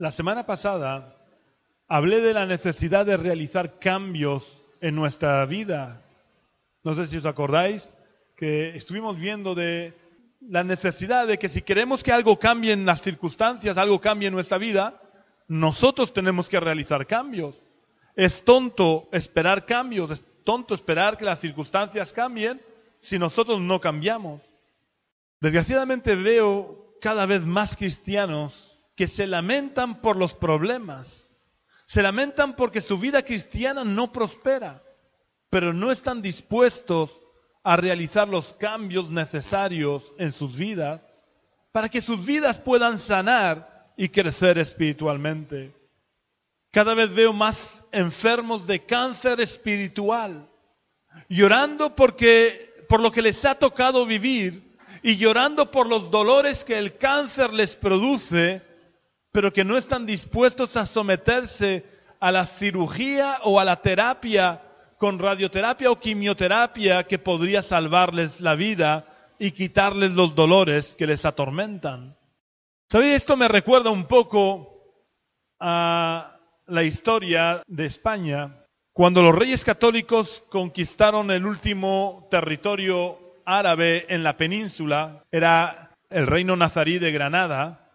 La semana pasada hablé de la necesidad de realizar cambios en nuestra vida. No sé si os acordáis que estuvimos viendo de la necesidad de que si queremos que algo cambie en las circunstancias, algo cambie en nuestra vida, nosotros tenemos que realizar cambios. Es tonto esperar cambios, es tonto esperar que las circunstancias cambien si nosotros no cambiamos. Desgraciadamente veo cada vez más cristianos que se lamentan por los problemas, se lamentan porque su vida cristiana no prospera, pero no están dispuestos a realizar los cambios necesarios en sus vidas para que sus vidas puedan sanar y crecer espiritualmente. Cada vez veo más enfermos de cáncer espiritual, llorando por lo que les ha tocado vivir y llorando por los dolores que el cáncer les produce, pero que no están dispuestos a someterse a la cirugía o a la terapia con radioterapia o quimioterapia que podría salvarles la vida y quitarles los dolores que les atormentan. ¿Sabéis? Esto me recuerda un poco a la historia de España, cuando los reyes católicos conquistaron el último territorio árabe en la península, era el reino nazarí de Granada,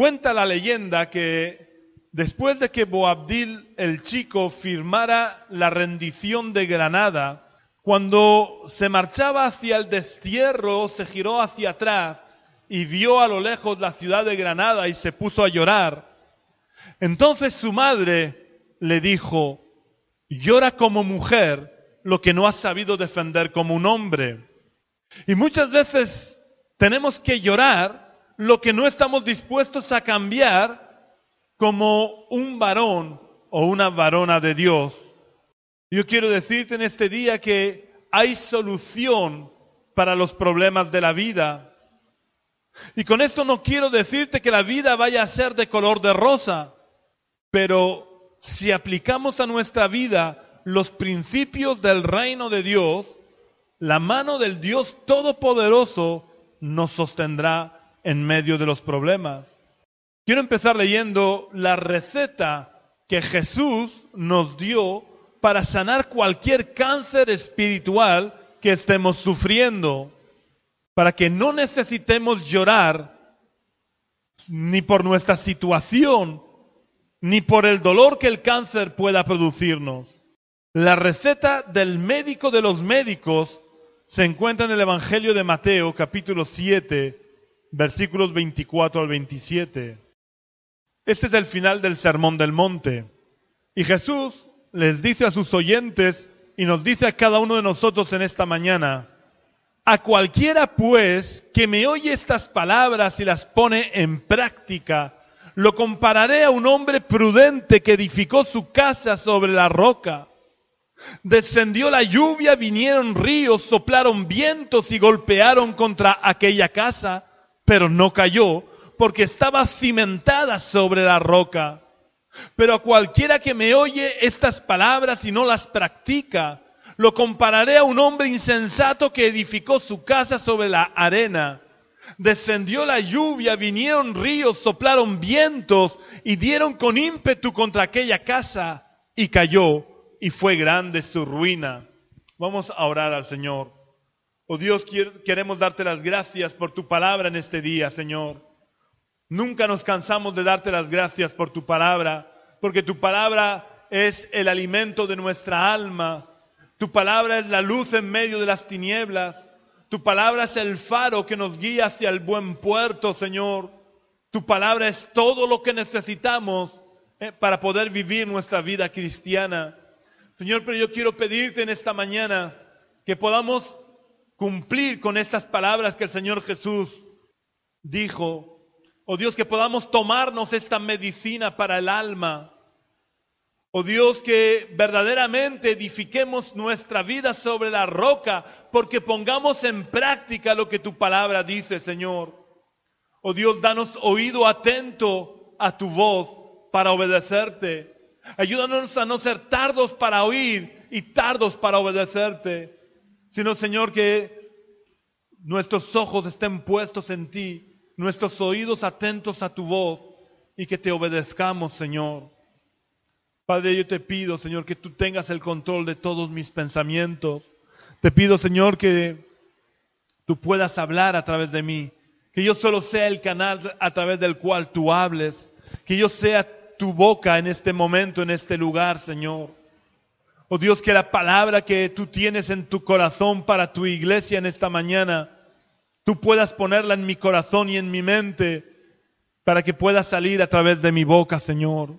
cuenta la leyenda que después de que Boabdil el chico firmara la rendición de Granada, cuando se marchaba hacia el destierro, se giró hacia atrás y vio a lo lejos la ciudad de Granada y se puso a llorar. Entonces su madre le dijo, llora como mujer lo que no has sabido defender como un hombre. Y muchas veces tenemos que llorar lo que no estamos dispuestos a cambiar como un varón o una varona de Dios. Yo quiero decirte en este día que hay solución para los problemas de la vida. Y con esto no quiero decirte que la vida vaya a ser de color de rosa, pero si aplicamos a nuestra vida los principios del reino de Dios, la mano del Dios Todopoderoso nos sostendrá en medio de los problemas. Quiero empezar leyendo la receta que Jesús nos dio para sanar cualquier cáncer espiritual que estemos sufriendo, para que no necesitemos llorar ni por nuestra situación, ni por el dolor que el cáncer pueda producirnos. La receta del médico de los médicos se encuentra en el Evangelio de Mateo capítulo 7, versículos 24 al 27. Este es el final del Sermón del Monte. Y Jesús les dice a sus oyentes y nos dice a cada uno de nosotros en esta mañana, a cualquiera pues que me oye estas palabras y las pone en práctica, lo compararé a un hombre prudente que edificó su casa sobre la roca. Descendió la lluvia, vinieron ríos, soplaron vientos y golpearon contra aquella casa, pero no cayó porque estaba cimentada sobre la roca. Pero a cualquiera que me oye estas palabras y no las practica, lo compararé a un hombre insensato que edificó su casa sobre la arena. Descendió la lluvia, vinieron ríos, soplaron vientos y dieron con ímpetu contra aquella casa y cayó y fue grande su ruina. Vamos a orar al Señor. Oh Dios, queremos darte las gracias por tu palabra en este día, Señor. Nunca nos cansamos de darte las gracias por tu palabra, porque tu palabra es el alimento de nuestra alma. Tu palabra es la luz en medio de las tinieblas. Tu palabra es el faro que nos guía hacia el buen puerto, Señor. Tu palabra es todo lo que necesitamos eh, para poder vivir nuestra vida cristiana. Señor, pero yo quiero pedirte en esta mañana que podamos cumplir con estas palabras que el Señor Jesús dijo Oh Dios, que podamos tomarnos esta medicina para el alma. Oh Dios, que verdaderamente edifiquemos nuestra vida sobre la roca, porque pongamos en práctica lo que tu palabra dice, Señor. Oh Dios, danos oído atento a tu voz para obedecerte. Ayúdanos a no ser tardos para oír y tardos para obedecerte, sino, Señor, que nuestros ojos estén puestos en ti nuestros oídos atentos a tu voz y que te obedezcamos, Señor. Padre, yo te pido, Señor, que tú tengas el control de todos mis pensamientos. Te pido, Señor, que tú puedas hablar a través de mí. Que yo solo sea el canal a través del cual tú hables. Que yo sea tu boca en este momento, en este lugar, Señor. Oh Dios, que la palabra que tú tienes en tu corazón para tu iglesia en esta mañana, tú puedas ponerla en mi corazón y en mi mente para que pueda salir a través de mi boca, Señor.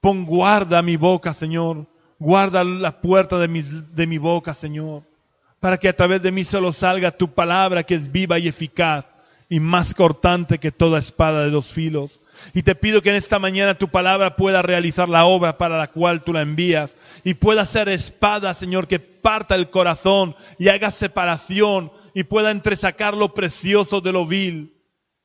Pon guarda mi boca, Señor. Guarda la puerta de de mi boca, Señor. Para que a través de mí solo salga tu palabra que es viva y eficaz y más cortante que toda espada de dos filos. Y te pido que en esta mañana tu palabra pueda realizar la obra para la cual tú la envías y pueda ser espada, Señor, que parta el corazón y haga separación y pueda entresacar lo precioso de lo vil.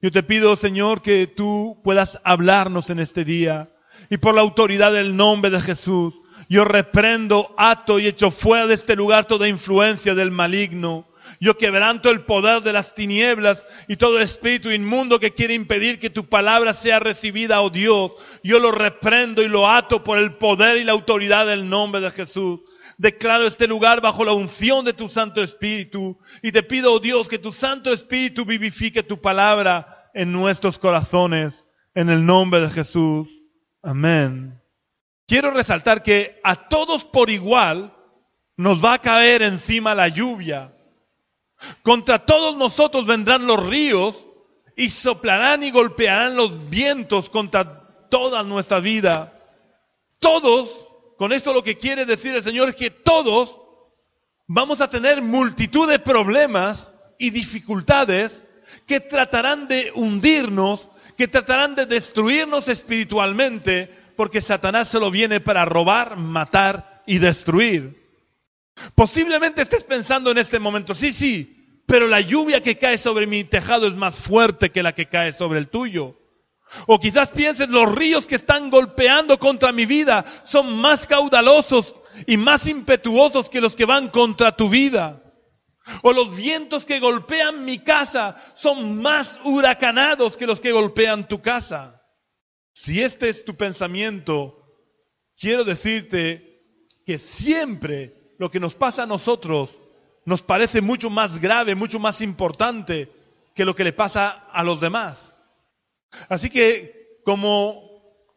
Yo te pido, Señor, que tú puedas hablarnos en este día y por la autoridad del nombre de Jesús, yo reprendo, ato y echo fuera de este lugar toda influencia del maligno. Yo quebranto el poder de las tinieblas y todo espíritu inmundo que quiere impedir que tu palabra sea recibida, oh Dios. Yo lo reprendo y lo ato por el poder y la autoridad del nombre de Jesús. Declaro este lugar bajo la unción de tu Santo Espíritu y te pido, oh Dios, que tu Santo Espíritu vivifique tu palabra en nuestros corazones, en el nombre de Jesús. Amén. Quiero resaltar que a todos por igual nos va a caer encima la lluvia. Contra todos nosotros vendrán los ríos y soplarán y golpearán los vientos contra toda nuestra vida. Todos, con esto lo que quiere decir el Señor es que todos vamos a tener multitud de problemas y dificultades que tratarán de hundirnos, que tratarán de destruirnos espiritualmente, porque Satanás se lo viene para robar, matar y destruir. Posiblemente estés pensando en este momento, sí, sí, pero la lluvia que cae sobre mi tejado es más fuerte que la que cae sobre el tuyo. O quizás pienses, los ríos que están golpeando contra mi vida son más caudalosos y más impetuosos que los que van contra tu vida. O los vientos que golpean mi casa son más huracanados que los que golpean tu casa. Si este es tu pensamiento, quiero decirte que siempre lo que nos pasa a nosotros nos parece mucho más grave, mucho más importante que lo que le pasa a los demás. Así que como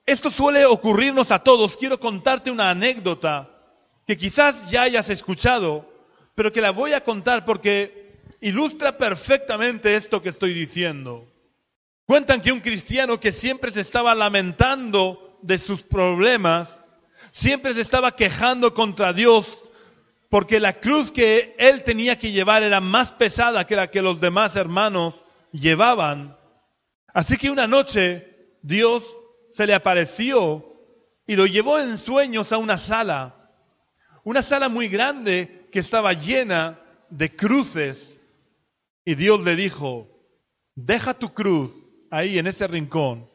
esto suele ocurrirnos a todos, quiero contarte una anécdota que quizás ya hayas escuchado, pero que la voy a contar porque ilustra perfectamente esto que estoy diciendo. Cuentan que un cristiano que siempre se estaba lamentando de sus problemas, siempre se estaba quejando contra Dios porque la cruz que él tenía que llevar era más pesada que la que los demás hermanos llevaban. Así que una noche Dios se le apareció y lo llevó en sueños a una sala, una sala muy grande que estaba llena de cruces. Y Dios le dijo, deja tu cruz ahí en ese rincón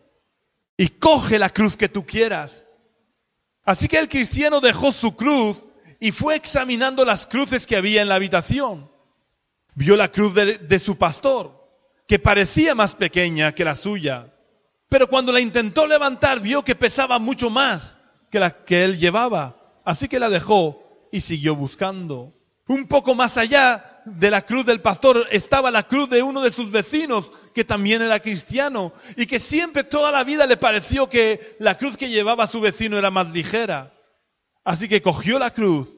y coge la cruz que tú quieras. Así que el cristiano dejó su cruz y fue examinando las cruces que había en la habitación. Vio la cruz de, su pastor, que parecía más pequeña que la suya, pero cuando la intentó levantar vio que pesaba mucho más que la que él llevaba. Así que la dejó y siguió buscando. Un poco más allá de la cruz del pastor estaba la cruz de uno de sus vecinos, que también era cristiano, y que siempre toda la vida le pareció que la cruz que llevaba su vecino era más ligera. Así que cogió la cruz,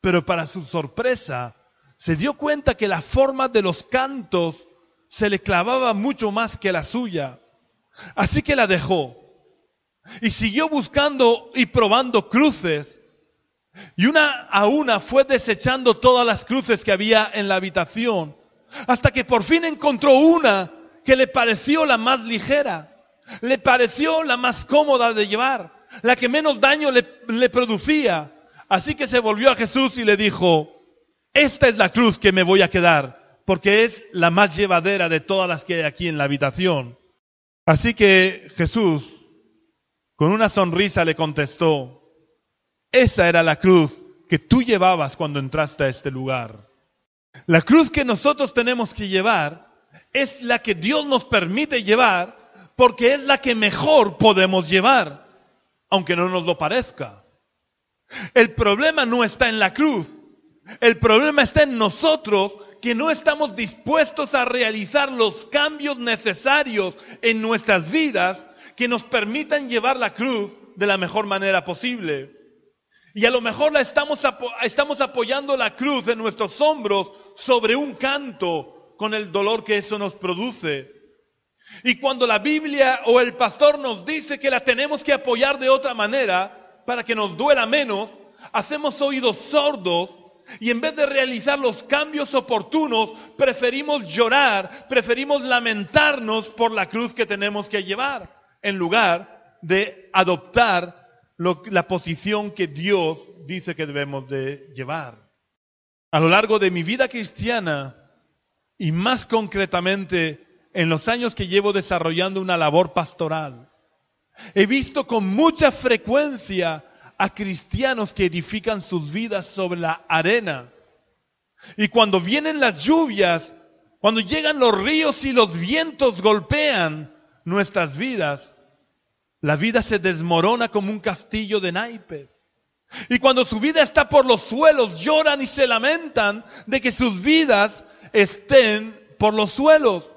pero para su sorpresa se dio cuenta que la forma de los cantos se le clavaba mucho más que la suya. Así que la dejó. Y siguió buscando y probando cruces y una a una fue desechando todas las cruces que había en la habitación, hasta que por fin encontró una que le pareció la más ligera, le pareció la más cómoda de llevar, la que menos daño le, producía. Así que se volvió a Jesús y le dijo, esta es la cruz que me voy a quedar, porque es la más llevadera de todas las que hay aquí en la habitación. Así que Jesús, con una sonrisa, le contestó, esa era la cruz que tú llevabas cuando entraste a este lugar. La cruz que nosotros tenemos que llevar es la que Dios nos permite llevar porque es la que mejor podemos llevar, aunque no nos lo parezca. El problema no está en la cruz, el problema está en nosotros que no estamos dispuestos a realizar los cambios necesarios en nuestras vidas que nos permitan llevar la cruz de la mejor manera posible. Y a lo mejor la estamos, estamos apoyando la cruz en nuestros hombros sobre un canto con el dolor que eso nos produce. Y cuando la Biblia o el pastor nos dice que la tenemos que apoyar de otra manera para que nos duela menos, hacemos oídos sordos y en vez de realizar los cambios oportunos, preferimos llorar, preferimos lamentarnos por la cruz que tenemos que llevar, en lugar de adoptar la posición que Dios dice que debemos de llevar. A lo largo de mi vida cristiana, y más concretamente en los años que llevo desarrollando una labor pastoral, he visto con mucha frecuencia a cristianos que edifican sus vidas sobre la arena. Y cuando vienen las lluvias, cuando llegan los ríos y los vientos golpean nuestras vidas, la vida se desmorona como un castillo de naipes. Y cuando su vida está por los suelos, lloran y se lamentan de que sus vidas estén por los suelos.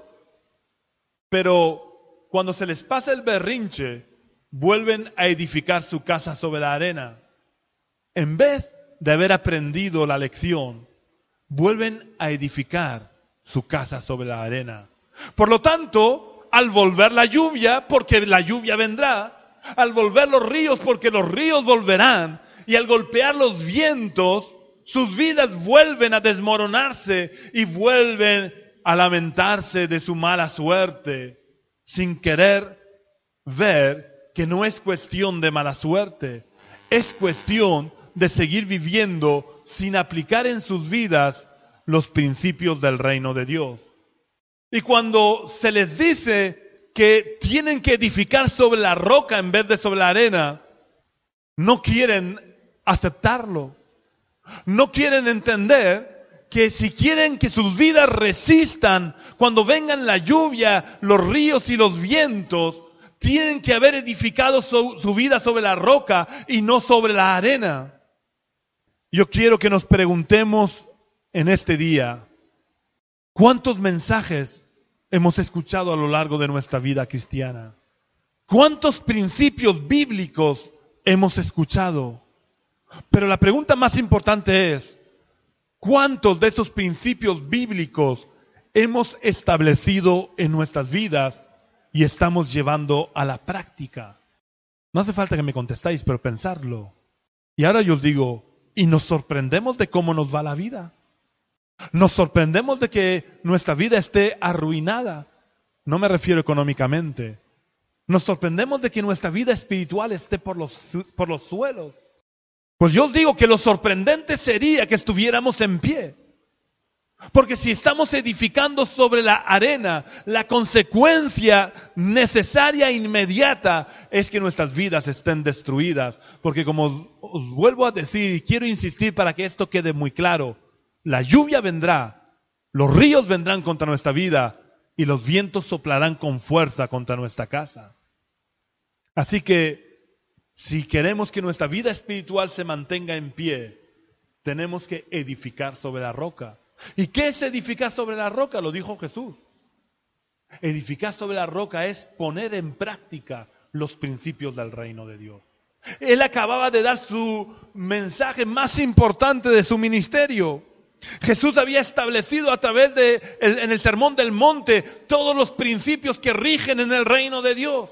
Pero cuando se les pasa el berrinche, vuelven a edificar su casa sobre la arena. En vez de haber aprendido la lección, vuelven a edificar su casa sobre la arena. Por lo tanto, al volver la lluvia, porque la lluvia vendrá, al volver los ríos, porque los ríos volverán, y al golpear los vientos, sus vidas vuelven a desmoronarse y vuelven a lamentarse de su mala suerte, sin querer ver que no es cuestión de mala suerte, es cuestión de seguir viviendo sin aplicar en sus vidas los principios del reino de Dios. Y cuando se les dice que tienen que edificar sobre la roca en vez de sobre la arena, no quieren aceptarlo. No quieren entender que si quieren que sus vidas resistan cuando vengan la lluvia, los ríos y los vientos, tienen que haber edificado su, vida sobre la roca y no sobre la arena. Yo quiero que nos preguntemos en este día, ¿cuántos mensajes hemos escuchado a lo largo de nuestra vida cristiana? ¿Cuántos principios bíblicos hemos escuchado? Pero la pregunta más importante es, ¿cuántos de esos principios bíblicos hemos establecido en nuestras vidas y estamos llevando a la práctica. No hace falta que me contestáis, pero pensarlo. Y ahora yo os digo, y nos sorprendemos de cómo nos va la vida. Nos sorprendemos de que nuestra vida esté arruinada. No me refiero económicamente. Nos sorprendemos de que nuestra vida espiritual esté por los, por los suelos. Pues yo digo que lo sorprendente sería que estuviéramos en pie. Porque si estamos edificando sobre la arena, la consecuencia necesaria e inmediata es que nuestras vidas estén destruidas. Porque como os vuelvo a decir y quiero insistir para que esto quede muy claro, la lluvia vendrá, los ríos vendrán contra nuestra vida y los vientos soplarán con fuerza contra nuestra casa. Así que si queremos que nuestra vida espiritual se mantenga en pie, tenemos que edificar sobre la roca. ¿Y qué es edificar sobre la roca? Lo dijo Jesús. Edificar sobre la roca es poner en práctica los principios del reino de Dios. Él acababa de dar su mensaje más importante de su ministerio. Jesús había establecido a través de en el sermón del monte todos los principios que rigen en el reino de Dios.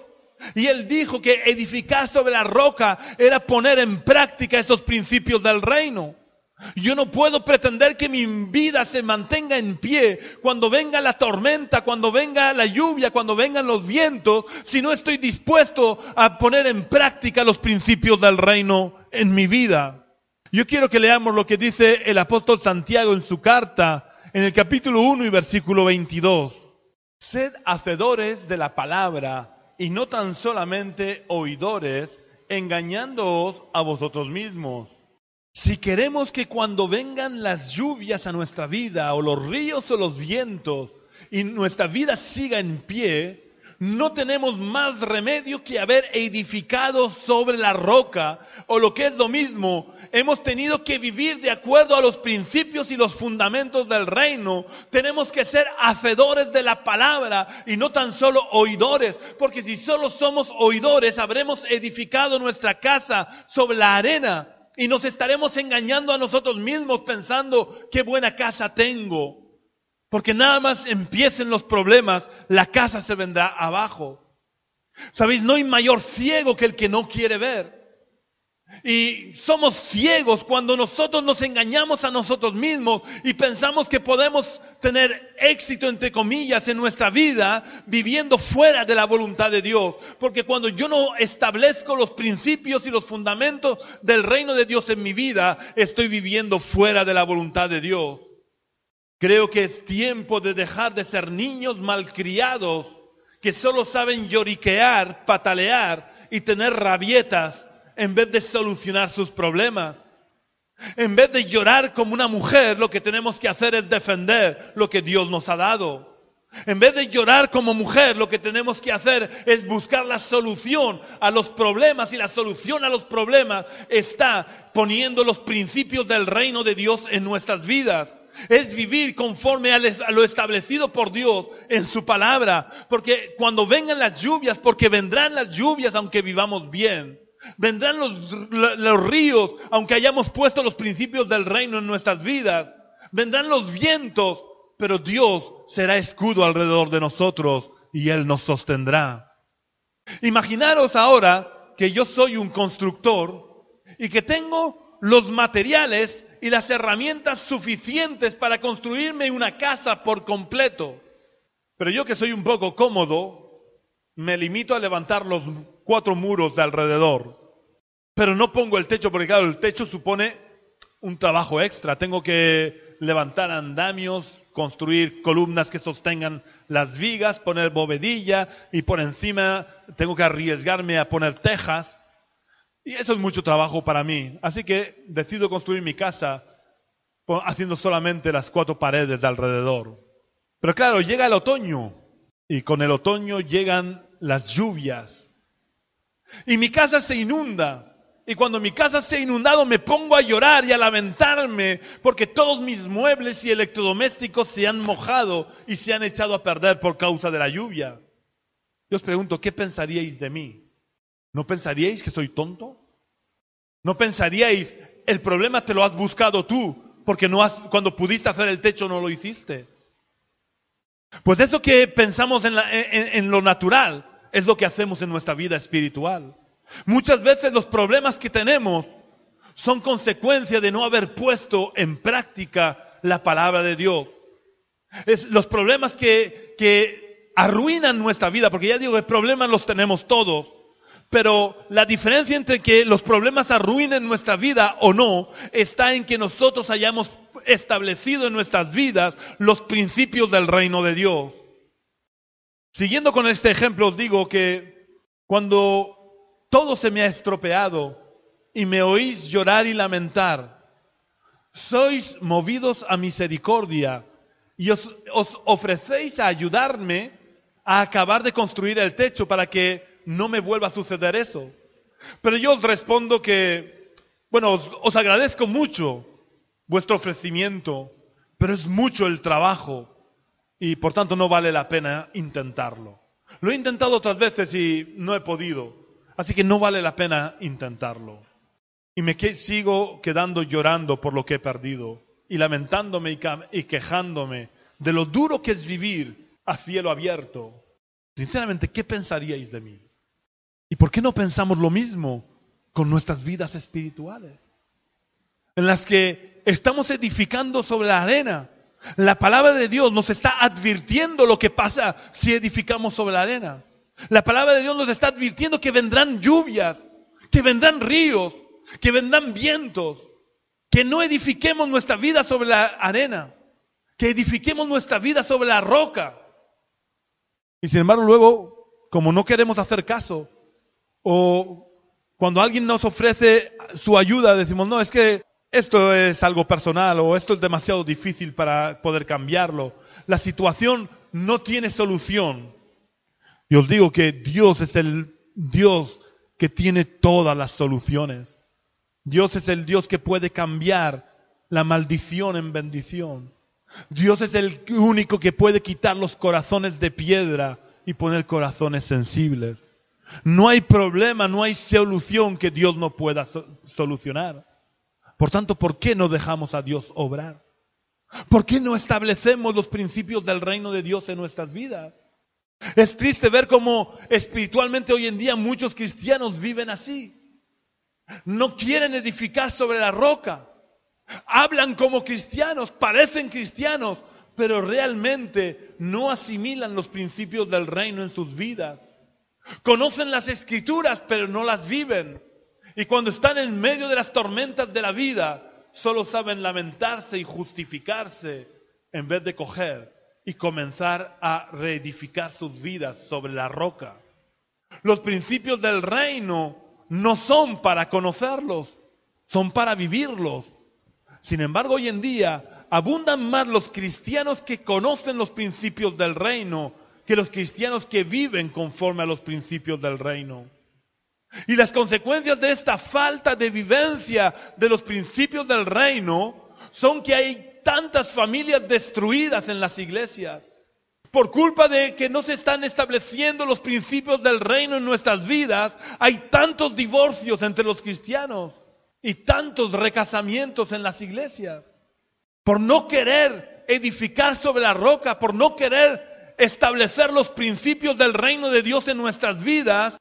Y él dijo que edificar sobre la roca era poner en práctica esos principios del reino. Yo no puedo pretender que mi vida se mantenga en pie cuando venga la tormenta, cuando venga la lluvia, cuando vengan los vientos, si no estoy dispuesto a poner en práctica los principios del reino en mi vida. Yo quiero que leamos lo que dice el apóstol Santiago en su carta, en el capítulo 1 y versículo 22. Sed hacedores de la palabra y no tan solamente oidores, engañándoos a vosotros mismos. Si queremos que cuando vengan las lluvias a nuestra vida, o los ríos o los vientos, y nuestra vida siga en pie, no tenemos más remedio que haber edificado sobre la roca, o lo que es lo mismo, hemos tenido que vivir de acuerdo a los principios y los fundamentos del reino. Tenemos que ser hacedores de la palabra y no tan solo oidores, porque si solo somos oidores, habremos edificado nuestra casa sobre la arena y nos estaremos engañando a nosotros mismos pensando qué buena casa tengo. Porque nada más empiecen los problemas, la casa se vendrá abajo. Sabéis, no hay mayor ciego que el que no quiere ver. Y somos ciegos cuando nosotros nos engañamos a nosotros mismos y pensamos que podemos tener éxito, entre comillas, en nuestra vida viviendo fuera de la voluntad de Dios. Porque cuando yo no establezco los principios y los fundamentos del reino de Dios en mi vida, estoy viviendo fuera de la voluntad de Dios. Creo que es tiempo de dejar de ser niños malcriados que solo saben lloriquear, patalear y tener rabietas en vez de solucionar sus problemas. En vez de llorar como una mujer, lo que tenemos que hacer es defender lo que Dios nos ha dado. En vez de llorar como mujer, lo que tenemos que hacer es buscar la solución a los problemas y la solución a los problemas está poniendo los principios del reino de Dios en nuestras vidas es vivir conforme a lo establecido por Dios en su palabra. Porque cuando vengan las lluvias, porque vendrán las lluvias aunque vivamos bien. Vendrán los, ríos aunque hayamos puesto los principios del reino en nuestras vidas. Vendrán los vientos, pero Dios será escudo alrededor de nosotros y Él nos sostendrá. Imaginaros ahora que yo soy un constructor y que tengo los materiales y las herramientas suficientes para construirme una casa por completo. Pero yo que soy un poco cómodo, me limito a levantar los cuatro muros de alrededor. Pero no pongo el techo porque claro, el techo supone un trabajo extra. Tengo que levantar andamios, construir columnas que sostengan las vigas, poner bovedilla y por encima tengo que arriesgarme a poner tejas. Y eso es mucho trabajo para mí. Así que decido construir mi casa haciendo solamente las cuatro paredes de alrededor. Pero claro, llega el otoño y con el otoño llegan las lluvias. Y mi casa se inunda. Y cuando mi casa se ha inundado me pongo a llorar y a lamentarme porque todos mis muebles y electrodomésticos se han mojado y se han echado a perder por causa de la lluvia. Yo os pregunto, ¿qué pensaríais de mí? ¿No pensaríais que soy tonto? ¿No pensaríais, el problema te lo has buscado tú, porque no has, cuando pudiste hacer el techo no lo hiciste? Pues eso que pensamos en, en lo natural es lo que hacemos en nuestra vida espiritual. Muchas veces los problemas que tenemos son consecuencia de no haber puesto en práctica la palabra de Dios. Los problemas que, que arruinan nuestra vida, porque ya digo que problemas los tenemos todos, pero la diferencia entre que los problemas arruinen nuestra vida o no está en que nosotros hayamos establecido en nuestras vidas los principios del reino de Dios. Siguiendo con este ejemplo, os digo que cuando todo se me ha estropeado y me oís llorar y lamentar, sois movidos a misericordia y os, ofrecéis a ayudarme a acabar de construir el techo para que no me vuelva a suceder eso. Pero yo os respondo que, bueno, os, agradezco mucho vuestro ofrecimiento, pero es mucho el trabajo y por tanto no vale la pena intentarlo. Lo he intentado otras veces y no he podido, así que no vale la pena intentarlo. Y me sigo quedando llorando por lo que he perdido y lamentándome y quejándome de lo duro que es vivir a cielo abierto. Sinceramente, ¿qué pensaríais de mí? ¿Y por qué no pensamos lo mismo con nuestras vidas espirituales? En las que estamos edificando sobre la arena. La palabra de Dios nos está advirtiendo lo que pasa si edificamos sobre la arena. La palabra de Dios nos está advirtiendo que vendrán lluvias, que vendrán ríos, que vendrán vientos, que no edifiquemos nuestra vida sobre la arena, que edifiquemos nuestra vida sobre la roca. Y sin embargo luego, como no queremos hacer caso, o cuando alguien nos ofrece su ayuda, decimos, no, es que esto es algo personal o esto es demasiado difícil para poder cambiarlo. La situación no tiene solución. Y os digo que Dios es el Dios que tiene todas las soluciones. Dios es el Dios que puede cambiar la maldición en bendición. Dios es el único que puede quitar los corazones de piedra y poner corazones sensibles. No hay problema, no hay solución que Dios no pueda solucionar. Por tanto, ¿por qué no dejamos a Dios obrar? ¿Por qué no establecemos los principios del reino de Dios en nuestras vidas? Es triste ver cómo espiritualmente hoy en día muchos cristianos viven así. No quieren edificar sobre la roca. Hablan como cristianos, parecen cristianos, pero realmente no asimilan los principios del reino en sus vidas. Conocen las escrituras, pero no las viven. Y cuando están en medio de las tormentas de la vida, solo saben lamentarse y justificarse en vez de coger y comenzar a reedificar sus vidas sobre la roca. Los principios del reino no son para conocerlos, son para vivirlos. Sin embargo, hoy en día abundan más los cristianos que conocen los principios del reino que los cristianos que viven conforme a los principios del reino. Y las consecuencias de esta falta de vivencia de los principios del reino son que hay tantas familias destruidas en las iglesias. Por culpa de que no se están estableciendo los principios del reino en nuestras vidas, hay tantos divorcios entre los cristianos y tantos recasamientos en las iglesias. Por no querer edificar sobre la roca, por no querer establecer los principios del reino de Dios en nuestras vidas,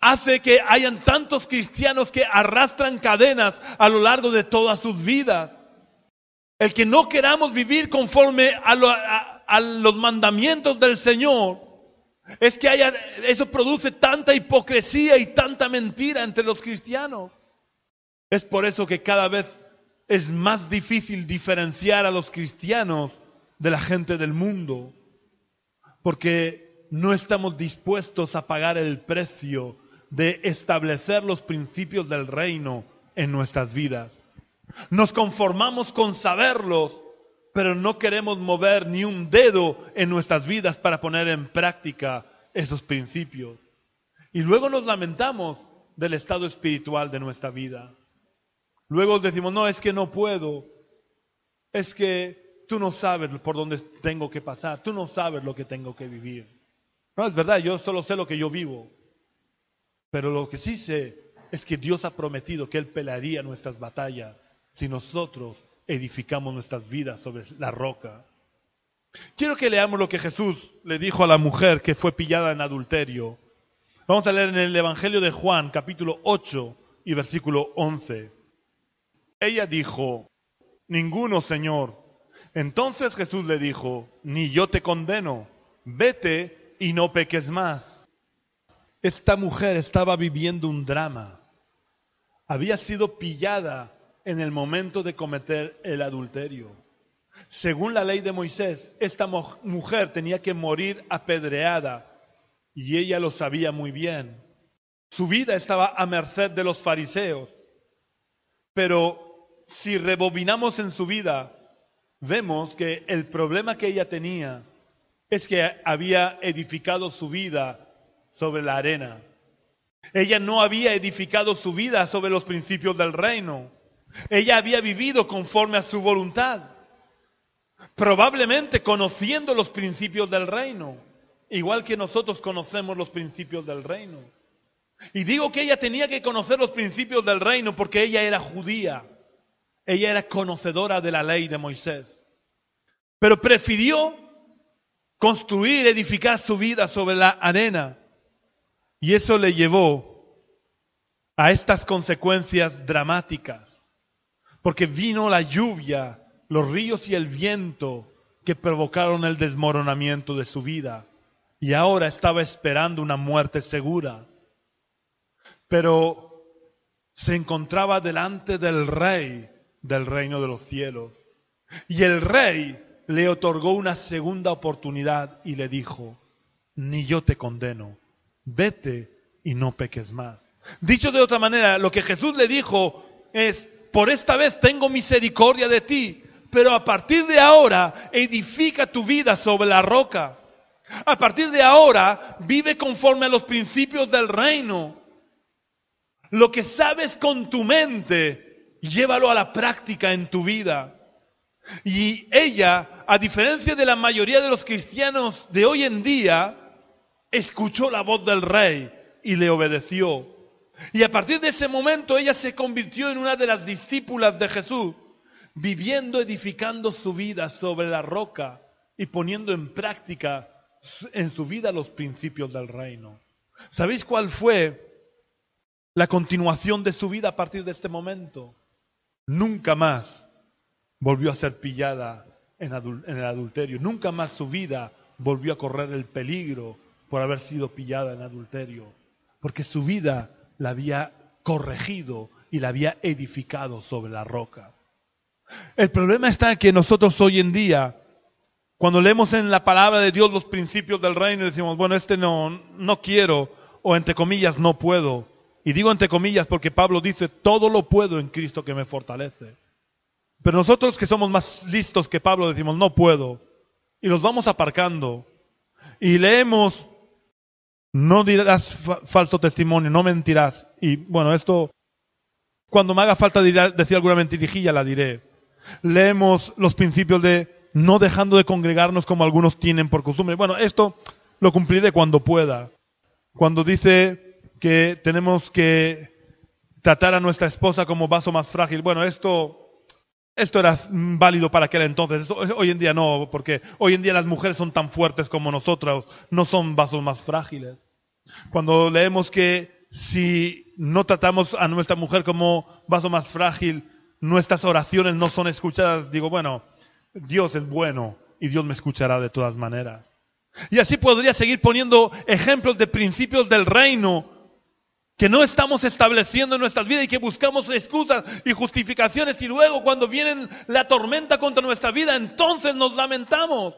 hace que hayan tantos cristianos que arrastran cadenas a lo largo de todas sus vidas. El que no queramos vivir conforme a, los mandamientos del Señor, es que haya, eso produce tanta hipocresía y tanta mentira entre los cristianos. Es por eso que cada vez es más difícil diferenciar a los cristianos de la gente del mundo, porque no estamos dispuestos a pagar el precio de establecer los principios del reino en nuestras vidas. Nos conformamos con saberlos, pero no queremos mover ni un dedo en nuestras vidas para poner en práctica esos principios. Y luego nos lamentamos del estado espiritual de nuestra vida. Luego decimos, no, es que no puedo. Es que tú no sabes por dónde tengo que pasar. Tú no sabes lo que tengo que vivir. No, es verdad, yo solo sé lo que yo vivo. Pero lo que sí sé es que Dios ha prometido que Él pelearía nuestras batallas si nosotros edificamos nuestras vidas sobre la roca. Quiero que leamos lo que Jesús le dijo a la mujer que fue pillada en adulterio. Vamos a leer en el Evangelio de Juan, capítulo 8 y versículo 11. Ella dijo, ninguno, Señor. Entonces Jesús le dijo, ni yo te condeno, vete y no peques más. Esta mujer estaba viviendo un drama. Había sido pillada en el momento de cometer el adulterio. Según la ley de Moisés, esta mujer tenía que morir apedreada y ella lo sabía muy bien. Su vida estaba a merced de los fariseos. Pero si rebobinamos en su vida, vemos que el problema que ella tenía es que había edificado su vida sobre la arena. Ella no había edificado su vida sobre los principios del reino. Ella había vivido conforme a su voluntad, probablemente conociendo los principios del reino, igual que nosotros conocemos los principios del reino. Y digo que ella tenía que conocer los principios del reino porque ella era judía, ella era conocedora de la ley de Moisés, pero prefirió construir, edificar su vida sobre la arena y eso le llevó a estas consecuencias dramáticas, porque vino la lluvia, los ríos y el viento que provocaron el desmoronamiento de su vida, y ahora estaba esperando una muerte segura. Pero se encontraba delante del rey del reino de los cielos, y el rey le otorgó una segunda oportunidad y le dijo, ni yo te condeno vete y no peques más. Dicho de otra manera, lo que Jesús le dijo es, por esta vez tengo misericordia de ti, pero a partir de ahora edifica tu vida sobre la roca. A partir de ahora, vive conforme a los principios del reino. Lo que sabes con tu mente, llévalo a la práctica en tu vida. Y ella, a diferencia de la mayoría de los cristianos de hoy en día, escuchó la voz del rey y le obedeció. Y a partir de ese momento ella se convirtió en una de las discípulas de Jesús, viviendo, edificando su vida sobre la roca y poniendo en práctica en su vida los principios del reino. ¿Sabéis cuál fue la continuación de su vida a partir de este momento? Nunca más volvió a ser pillada en, el adulterio. Nunca más su vida volvió a correr el peligro por haber sido pillada en adulterio. Porque su vida la había corregido y la había edificado sobre la roca. El problema está que nosotros hoy en día cuando leemos en la palabra de Dios los principios del reino, decimos, bueno, este no, no quiero, o entre comillas, no puedo. Y digo entre comillas porque Pablo dice, todo lo puedo en Cristo que me fortalece. Pero nosotros que somos más listos que Pablo decimos, no puedo. Y los vamos aparcando. Y leemos, no dirás falso testimonio, no mentirás. Y bueno, esto, cuando me haga falta decir alguna mentirijilla, la diré. Leemos los principios de no dejando de congregarnos como algunos tienen por costumbre. Bueno, esto lo cumpliré cuando pueda. Cuando dice que tenemos que tratar a nuestra esposa como vaso más frágil. Bueno, esto, esto era válido para aquel entonces. hoy en día no, porque hoy en día las mujeres son tan fuertes como nosotras, no son vasos más frágiles. Cuando leemos que si no tratamos a nuestra mujer como vaso más frágil, nuestras oraciones no son escuchadas, digo, bueno, Dios es bueno y Dios me escuchará de todas maneras. Y así podría seguir poniendo ejemplos de principios del reino que no estamos estableciendo en nuestras vidas y que buscamos excusas y justificaciones y luego cuando viene la tormenta contra nuestra vida, entonces nos lamentamos.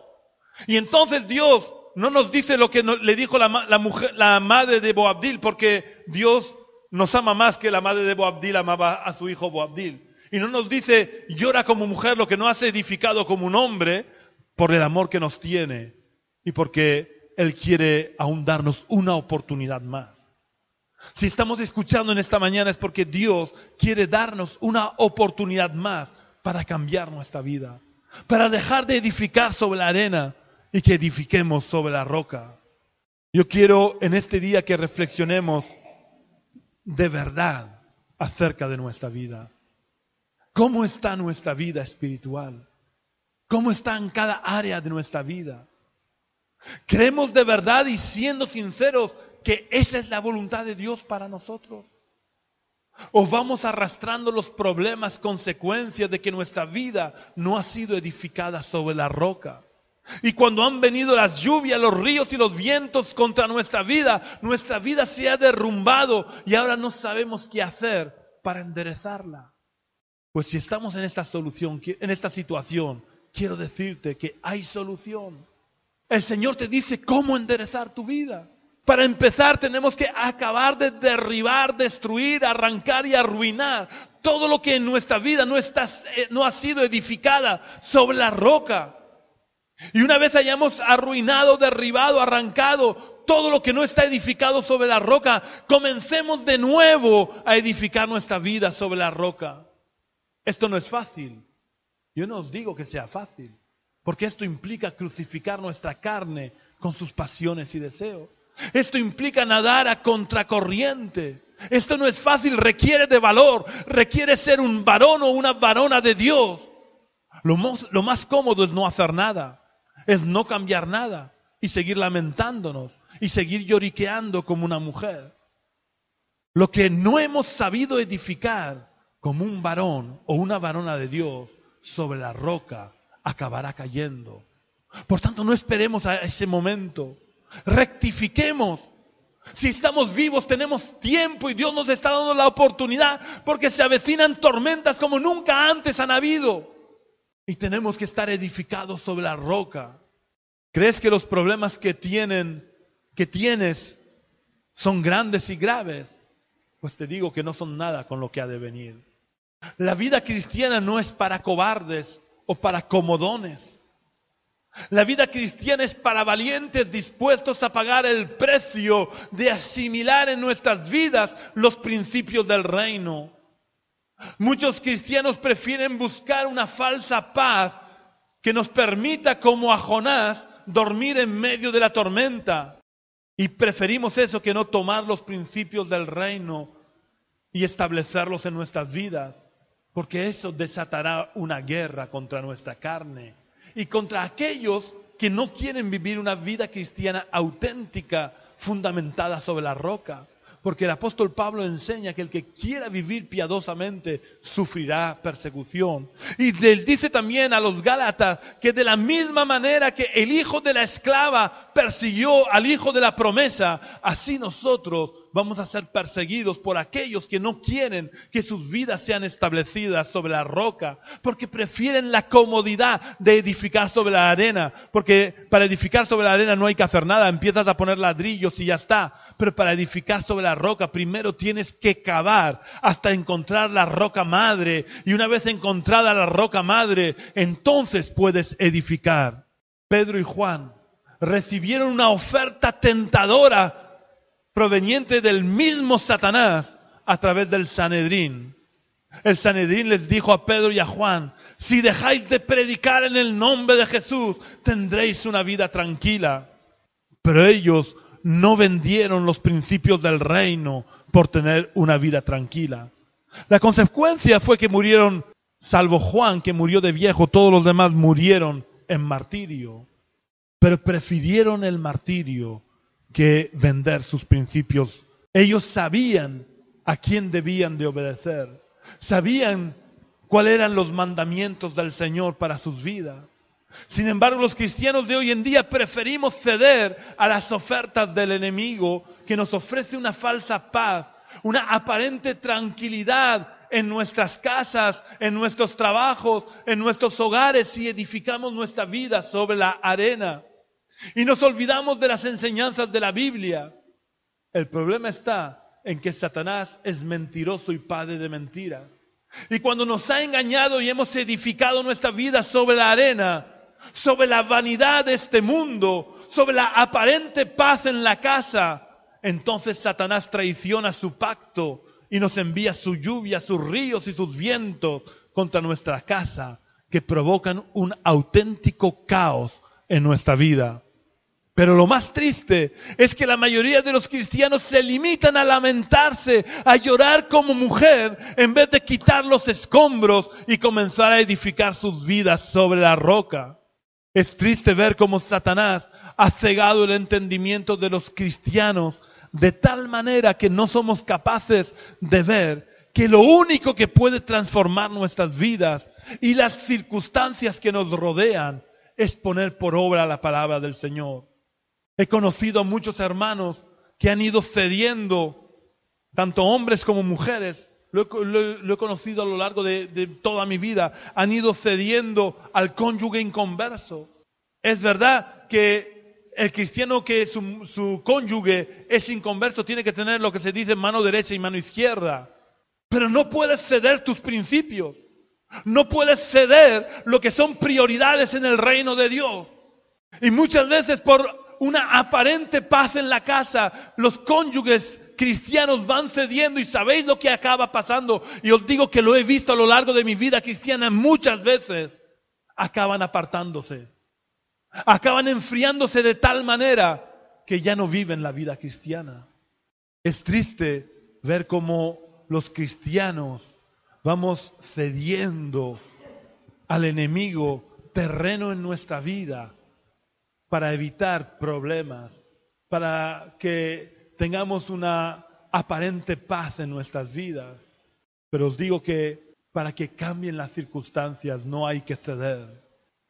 Y entonces Dios no nos dice lo que le dijo la, mujer, la madre de Boabdil, porque Dios nos ama más que la madre de Boabdil amaba a su hijo Boabdil. Y no nos dice, llora como mujer lo que no has edificado como un hombre por el amor que nos tiene y porque Él quiere aún darnos una oportunidad más. Si estamos escuchando en esta mañana es porque Dios quiere darnos una oportunidad más para cambiar nuestra vida, para dejar de edificar sobre la arena y que edifiquemos sobre la roca. Yo quiero en este día que reflexionemos de verdad acerca de nuestra vida. ¿Cómo está nuestra vida espiritual? ¿Cómo está en cada área de nuestra vida? ¿Creemos de verdad y siendo sinceros que esa es la voluntad de Dios para nosotros? ¿O vamos arrastrando los problemas, consecuencias de que nuestra vida no ha sido edificada sobre la roca? Y cuando han venido las lluvias, los ríos y los vientos contra nuestra vida, nuestra vida se ha derrumbado y ahora no sabemos qué hacer para enderezarla. Pues si estamos en esta solución, en esta situación, quiero decirte que hay solución. El Señor te dice cómo enderezar tu vida. Para empezar tenemos que acabar de derribar, destruir, arrancar y arruinar todo lo que en nuestra vida eh, no ha sido edificada sobre la roca. Y una vez hayamos arruinado, derribado, arrancado todo lo que no está edificado sobre la roca, comencemos de nuevo a edificar nuestra vida sobre la roca. Esto no es fácil. Yo no os digo que sea fácil, porque esto implica crucificar nuestra carne con sus pasiones y deseos. Esto implica nadar a contracorriente. Esto no es fácil, requiere de valor, requiere ser un varón o una varona de Dios. Lo más, cómodo es no hacer nada, es no cambiar nada y seguir lamentándonos y seguir lloriqueando como una mujer. Lo que no hemos sabido edificar como un varón o una varona de Dios sobre la roca, acabará cayendo. Por tanto, no esperemos a ese momento. Rectifiquemos. Si estamos vivos, tenemos tiempo y Dios nos está dando la oportunidad porque se avecinan tormentas como nunca antes han habido. Y tenemos que estar edificados sobre la roca. ¿Crees que los problemas que tienen, que tienes, son grandes y graves? Pues te digo que no son nada con lo que ha de venir. La vida cristiana no es para cobardes o para comodones. La vida cristiana es para valientes dispuestos a pagar el precio de asimilar en nuestras vidas los principios del reino. Muchos cristianos prefieren buscar una falsa paz que nos permita, como a Jonás, dormir en medio de la tormenta. Y preferimos eso que no tomar los principios del reino y establecerlos en nuestras vidas, porque eso desatará una guerra contra nuestra carne y contra aquellos que no quieren vivir una vida cristiana auténtica, fundamentada sobre la roca. Porque el apóstol Pablo enseña que el que quiera vivir piadosamente sufrirá persecución. Y él dice también a los Gálatas que de la misma manera que el hijo de la esclava persiguió al hijo de la promesa, así nosotros vamos a ser perseguidos por aquellos que no quieren que sus vidas sean establecidas sobre la roca, porque prefieren la comodidad de edificar sobre la arena, porque para edificar sobre la arena no hay que hacer nada, empiezas a poner ladrillos y ya está, pero para edificar sobre la roca primero tienes que cavar hasta encontrar la roca madre, y una vez encontrada la roca madre, entonces puedes edificar. Pedro y Juan recibieron una oferta tentadora proveniente del mismo Satanás a través del Sanedrín. El Sanedrín les dijo a Pedro y a Juan, si dejáis de predicar en el nombre de Jesús, tendréis una vida tranquila. Pero ellos no vendieron los principios del reino por tener una vida tranquila. La consecuencia fue que murieron, salvo Juan, que murió de viejo, todos los demás murieron en martirio. Pero prefirieron el martirio que vender sus principios. Ellos sabían a quién debían de obedecer. Sabían cuáles eran los mandamientos del Señor para sus vidas. Sin embargo, los cristianos de hoy en día preferimos ceder a las ofertas del enemigo que nos ofrece una falsa paz, una aparente tranquilidad en nuestras casas, en nuestros trabajos, en nuestros hogares si edificamos nuestra vida sobre la arena. Y nos olvidamos de las enseñanzas de la Biblia. El problema está en que Satanás es mentiroso y padre de mentiras. Y cuando nos ha engañado y hemos edificado nuestra vida sobre la arena, sobre la vanidad de este mundo, sobre la aparente paz en la casa, entonces Satanás traiciona su pacto y nos envía su lluvia, sus ríos y sus vientos contra nuestra casa, que provocan un auténtico caos en nuestra vida. Pero lo más triste es que la mayoría de los cristianos se limitan a lamentarse, a llorar como mujer, en vez de quitar los escombros y comenzar a edificar sus vidas sobre la roca. Es triste ver cómo Satanás ha cegado el entendimiento de los cristianos de tal manera que no somos capaces de ver que lo único que puede transformar nuestras vidas y las circunstancias que nos rodean es poner por obra la palabra del Señor. He conocido a muchos hermanos que han ido cediendo, tanto hombres como mujeres, lo, he conocido a lo largo de, toda mi vida, han ido cediendo al cónyuge inconverso. Es verdad que el cristiano que su, su cónyuge es inconverso tiene que tener lo que se dice mano derecha y mano izquierda, pero no puedes ceder tus principios. No puedes ceder lo que son prioridades en el reino de Dios. Y muchas veces por una aparente paz en la casa, los cónyuges cristianos van cediendo y sabéis lo que acaba pasando. Y os digo que lo he visto a lo largo de mi vida cristiana muchas veces. Acaban apartándose. Acaban enfriándose de tal manera que ya no viven la vida cristiana. Es triste ver cómo los cristianos vamos cediendo al enemigo terreno en nuestra vida para evitar problemas, para que tengamos una aparente paz en nuestras vidas. Pero os digo que para que cambien las circunstancias no hay que ceder.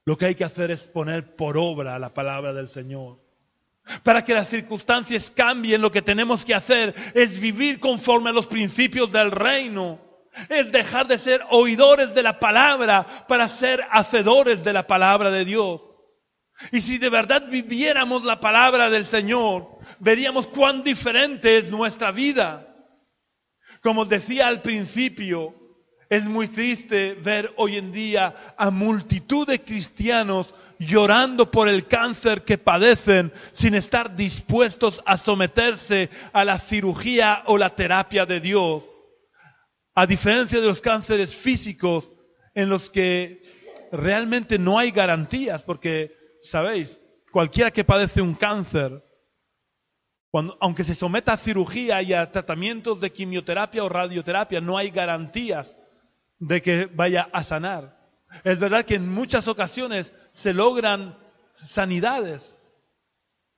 Lo que hay que hacer es poner por obra la palabra del Señor. Para que las circunstancias cambien, lo que tenemos que hacer es vivir conforme a los principios del reino. Es dejar de ser oidores de la palabra para ser hacedores de la palabra de Dios. Y si de verdad viviéramos la palabra del Señor, veríamos cuán diferente es nuestra vida. Como decía al principio, Es muy triste ver hoy en día a multitud de cristianos llorando por el cáncer que padecen sin estar dispuestos a someterse a la cirugía o la terapia de Dios. A diferencia de los cánceres físicos en los que realmente no hay garantías, porque, sabéis, cualquiera que padece un cáncer, aunque se someta a cirugía y a tratamientos de quimioterapia o radioterapia, no hay garantías de que vaya a sanar. Es verdad que en muchas ocasiones se logran sanidades,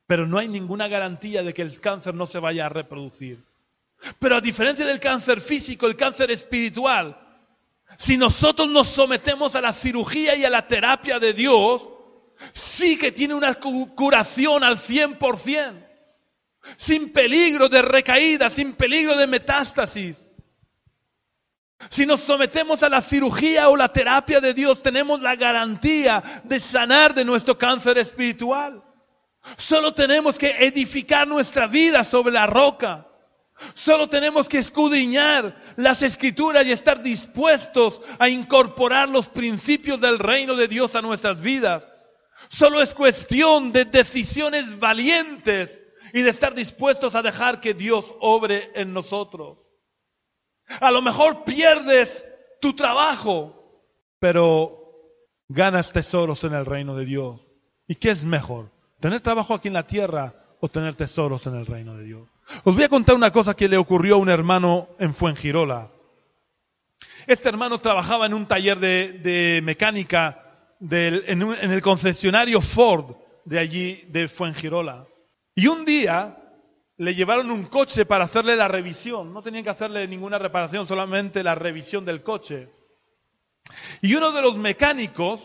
pero no hay ninguna garantía de que el cáncer no se vaya a reproducir. Pero a diferencia del cáncer físico, el cáncer espiritual, si nosotros nos sometemos a la cirugía y a la terapia de Dios, sí que tiene una curación al 100%, sin peligro de recaída, sin peligro de metástasis. Si nos sometemos a la cirugía o la terapia de Dios, tenemos la garantía de sanar de nuestro cáncer espiritual. Solo tenemos que edificar nuestra vida sobre la roca. Solo tenemos que escudriñar las escrituras y estar dispuestos a incorporar los principios del reino de Dios a nuestras vidas. Solo es cuestión de decisiones valientes y de estar dispuestos a dejar que Dios obre en nosotros. A lo mejor pierdes tu trabajo, pero ganas tesoros en el reino de Dios. ¿Y qué es mejor? ¿Tener trabajo aquí en la tierra o tener tesoros en el reino de Dios? Os voy a contar una cosa que le ocurrió a un hermano en Fuengirola. Este hermano trabajaba en un taller de, mecánica en, el concesionario Ford de allí, de Fuengirola. Y un día le llevaron un coche para hacerle la revisión. No tenían que hacerle ninguna reparación, solamente la revisión del coche. Y uno de los mecánicos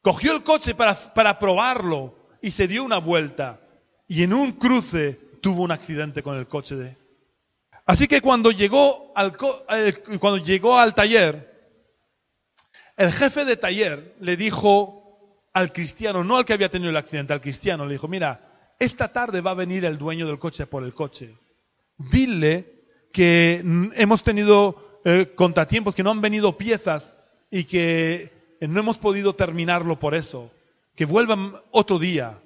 cogió el coche para, para probarlo y se dio una vuelta. Y en un cruce tuvo un accidente con el coche. Así que cuando llegó al, cuando llegó al taller, el jefe de taller le dijo al cristiano, no al que había tenido el accidente, al cristiano, le dijo, mira, esta tarde va a venir el dueño del coche por el coche. Dile que hemos tenido eh, contratiempos, que no han venido piezas y que no hemos podido terminarlo por eso. Que vuelvan otro día.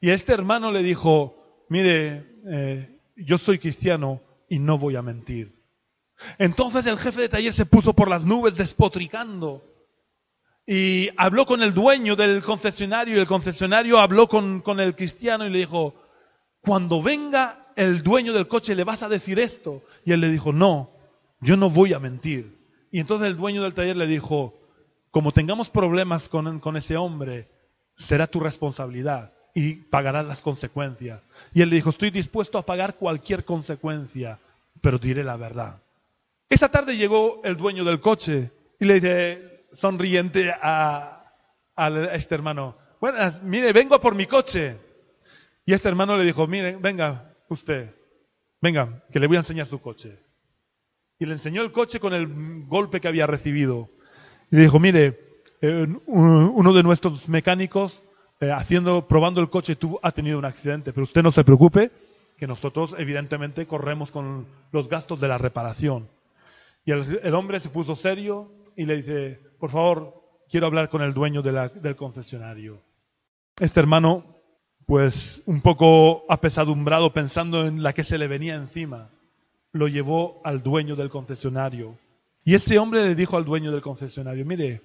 Y a este hermano le dijo, mire, eh, yo soy cristiano y no voy a mentir. Entonces el jefe de taller se puso por las nubes despotricando y habló con el dueño del concesionario y el concesionario habló con, con el cristiano y le dijo, cuando venga el dueño del coche le vas a decir esto. Y él le dijo, no, yo no voy a mentir. Y entonces el dueño del taller le dijo, como tengamos problemas con, con ese hombre, será tu responsabilidad y pagarás las consecuencias. Y él le dijo, estoy dispuesto a pagar cualquier consecuencia, pero diré la verdad. Esa tarde llegó el dueño del coche y le dice, sonriente a, este hermano, buenas, mire, vengo por mi coche. Y este hermano le dijo, mire, venga usted, venga, que le voy a enseñar su coche. Y le enseñó el coche con el golpe que había recibido. Y le dijo, mire, eh, uno de nuestros mecánicos eh, haciendo, probando el coche, tú ha tenido un accidente, pero usted no se preocupe, que nosotros evidentemente corremos con los gastos de la reparación. Y el, hombre se puso serio y le dice, por favor, quiero hablar con el dueño del concesionario. Este hermano, pues un poco apesadumbrado pensando en la que se le venía encima, lo llevó al dueño del concesionario. Y ese hombre le dijo al dueño del concesionario, mire,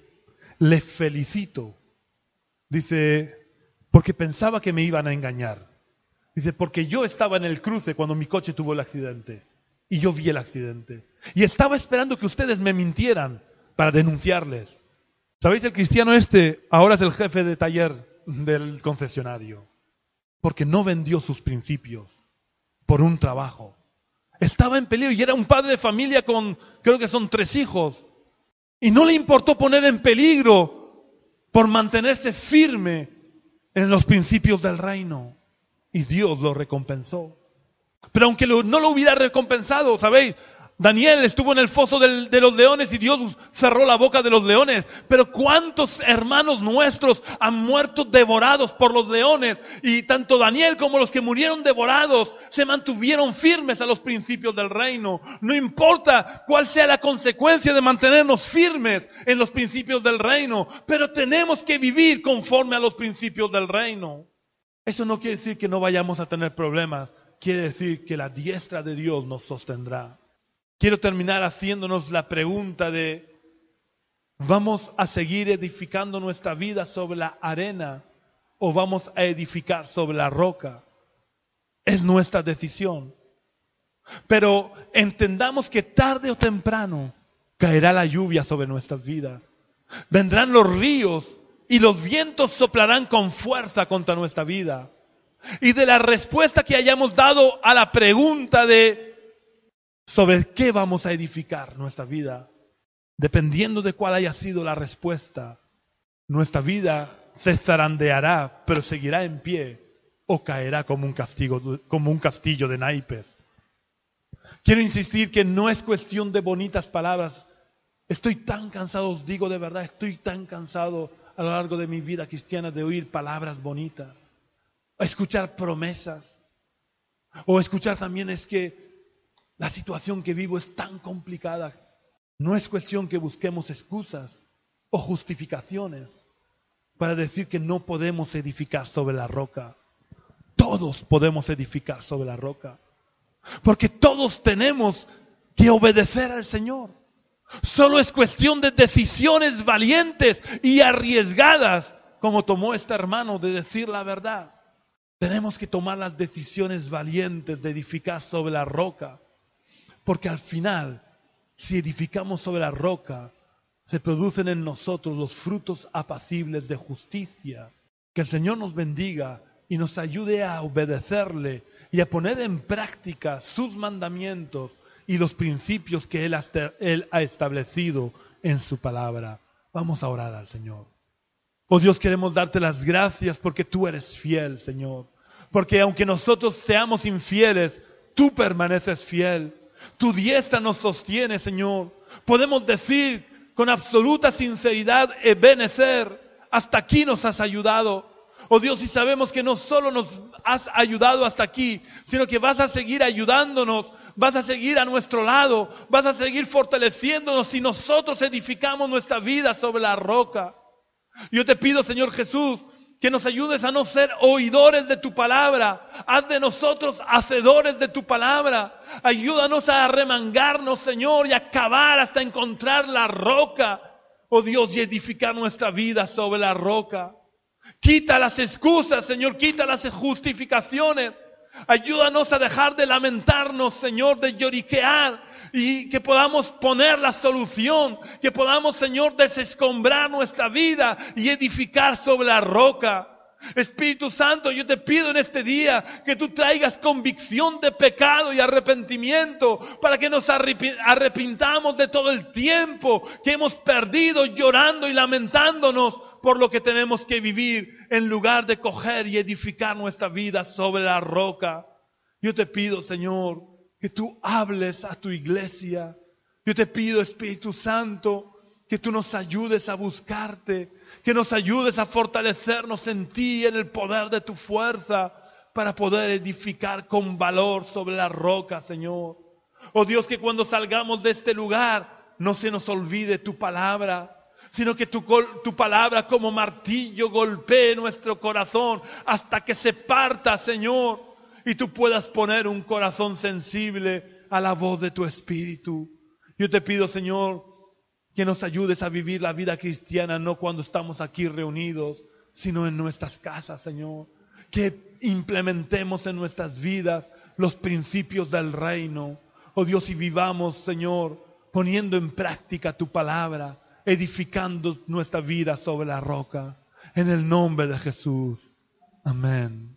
le felicito. Dice, porque pensaba que me iban a engañar. Dice, porque yo estaba en el cruce cuando mi coche tuvo el accidente. Y yo vi el accidente. Y estaba esperando que ustedes me mintieran para denunciarles. ¿Sabéis? El cristiano este ahora es el jefe de taller del concesionario. Porque no vendió sus principios por un trabajo. Estaba en peligro y era un padre de familia con, creo que son tres hijos. Y no le importó poner en peligro por mantenerse firme en los principios del reino. Y Dios lo recompensó. Pero aunque no lo hubiera recompensado, ¿sabéis? Daniel estuvo en el foso de los leones y Dios cerró la boca de los leones. Pero ¿cuántos hermanos nuestros han muerto devorados por los leones? Y tanto Daniel como los que murieron devorados se mantuvieron firmes a los principios del reino. No importa cuál sea la consecuencia de mantenernos firmes en los principios del reino, pero tenemos que vivir conforme a los principios del reino. Eso no quiere decir que no vayamos a tener problemas, quiere decir que la diestra de Dios nos sostendrá. Quiero terminar haciéndonos la pregunta de, ¿vamos a seguir edificando nuestra vida sobre la arena o vamos a edificar sobre la roca? Es nuestra decisión. Pero entendamos que tarde o temprano caerá la lluvia sobre nuestras vidas. Vendrán los ríos y los vientos soplarán con fuerza contra nuestra vida. Y de la respuesta que hayamos dado a la pregunta de sobre qué vamos a edificar nuestra vida, dependiendo de cuál haya sido la respuesta, nuestra vida se zarandeará, pero seguirá en pie o caerá como un castigo, como un castillo de naipes. Quiero insistir que no es cuestión de bonitas palabras. Estoy tan cansado, os digo de verdad, estoy tan cansado a lo largo de mi vida cristiana de oír palabras bonitas, a escuchar promesas, o escuchar también es que la situación que vivo es tan complicada. No es cuestión que busquemos excusas o justificaciones para decir que no podemos edificar sobre la roca. Todos podemos edificar sobre la roca. Porque todos tenemos que obedecer al Señor. Solo es cuestión de decisiones valientes y arriesgadas, como tomó este hermano de decir la verdad. Tenemos que tomar las decisiones valientes de edificar sobre la roca. Porque al final, si edificamos sobre la roca, se producen en nosotros los frutos apacibles de justicia. Que el Señor nos bendiga y nos ayude a obedecerle y a poner en práctica sus mandamientos y los principios que Él ha, ha establecido en su palabra. Vamos a orar al Señor. Oh Dios, queremos darte las gracias porque tú eres fiel, Señor. Porque aunque nosotros seamos infieles, tú permaneces fiel. Tu diestra nos sostiene, Señor. Podemos decir con absoluta sinceridad, Ebenezer, hasta aquí nos has ayudado. Oh Dios, y sabemos que no solo nos has ayudado hasta aquí, sino que vas a seguir ayudándonos, vas a seguir a nuestro lado, vas a seguir fortaleciéndonos si nosotros edificamos nuestra vida sobre la roca. Yo te pido, Señor Jesús, que nos ayudes a no ser oidores de tu palabra. Haz de nosotros hacedores de tu palabra. Ayúdanos a remangarnos, Señor, y a cavar hasta encontrar la roca. Oh Dios, y edificar nuestra vida sobre la roca. Quita las excusas, Señor, quita las justificaciones. Ayúdanos a dejar de lamentarnos, Señor, de lloriquear y que podamos poner la solución, que podamos, Señor, desescombrar nuestra vida y edificar sobre la roca. Espíritu Santo, yo te pido en este día que tú traigas convicción de pecado y arrepentimiento para que nos arrepintamos de todo el tiempo que hemos perdido llorando y lamentándonos por lo que tenemos que vivir en lugar de coger y edificar nuestra vida sobre la roca. Yo te pido, Señor, que tú hables a tu iglesia. Yo te pido, Espíritu Santo, que tú nos ayudes a buscarte, que nos ayudes a fortalecernos en ti, en el poder de tu fuerza, para poder edificar con valor sobre la roca, Señor. Oh Dios, que cuando salgamos de este lugar no se nos olvide tu palabra, sino que tu, tu, palabra como martillo golpee nuestro corazón hasta que se parta, Señor, y tú puedas poner un corazón sensible a la voz de tu Espíritu. Yo te pido, Señor, que nos ayudes a vivir la vida cristiana no cuando estamos aquí reunidos, sino en nuestras casas, Señor. Que implementemos en nuestras vidas los principios del reino. Oh Dios, y vivamos, Señor, poniendo en práctica tu palabra, edificando nuestra vida sobre la roca. En el nombre de Jesús. Amén.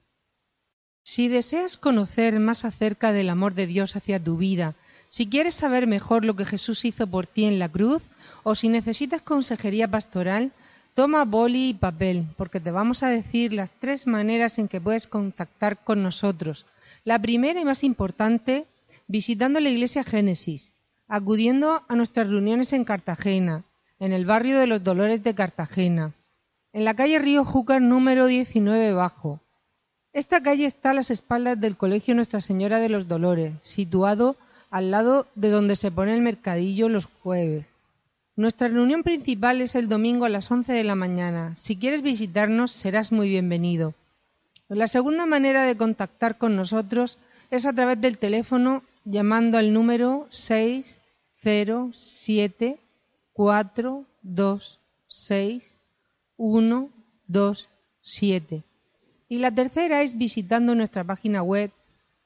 Si deseas conocer más acerca del amor de Dios hacia tu vida, si quieres saber mejor lo que Jesús hizo por ti en la cruz, o si necesitas consejería pastoral, toma boli y papel, porque te vamos a decir las tres maneras en que puedes contactar con nosotros. La primera y más importante, visitando la iglesia Génesis. acudiendo a nuestras reuniones en Cartagena, en el barrio de los Dolores de Cartagena, en la calle Río Júcar número 19 bajo. Esta calle está a las espaldas del Colegio Nuestra Señora de los Dolores, situado al lado de donde se pone el mercadillo los jueves. Nuestra reunión principal es el domingo a las 11 de la mañana. Si quieres visitarnos, serás muy bienvenido. La segunda manera de contactar con nosotros es a través del teléfono llamando al número 607 426 127. Y la tercera es visitando nuestra página web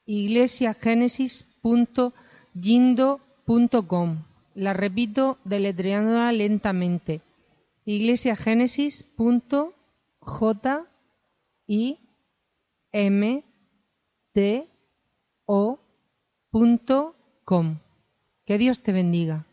iglesiagenesis.yindo.com. La repito deletreándola lentamente. iglesiagenesis.j.i.m.t.o.com. Que Dios te bendiga.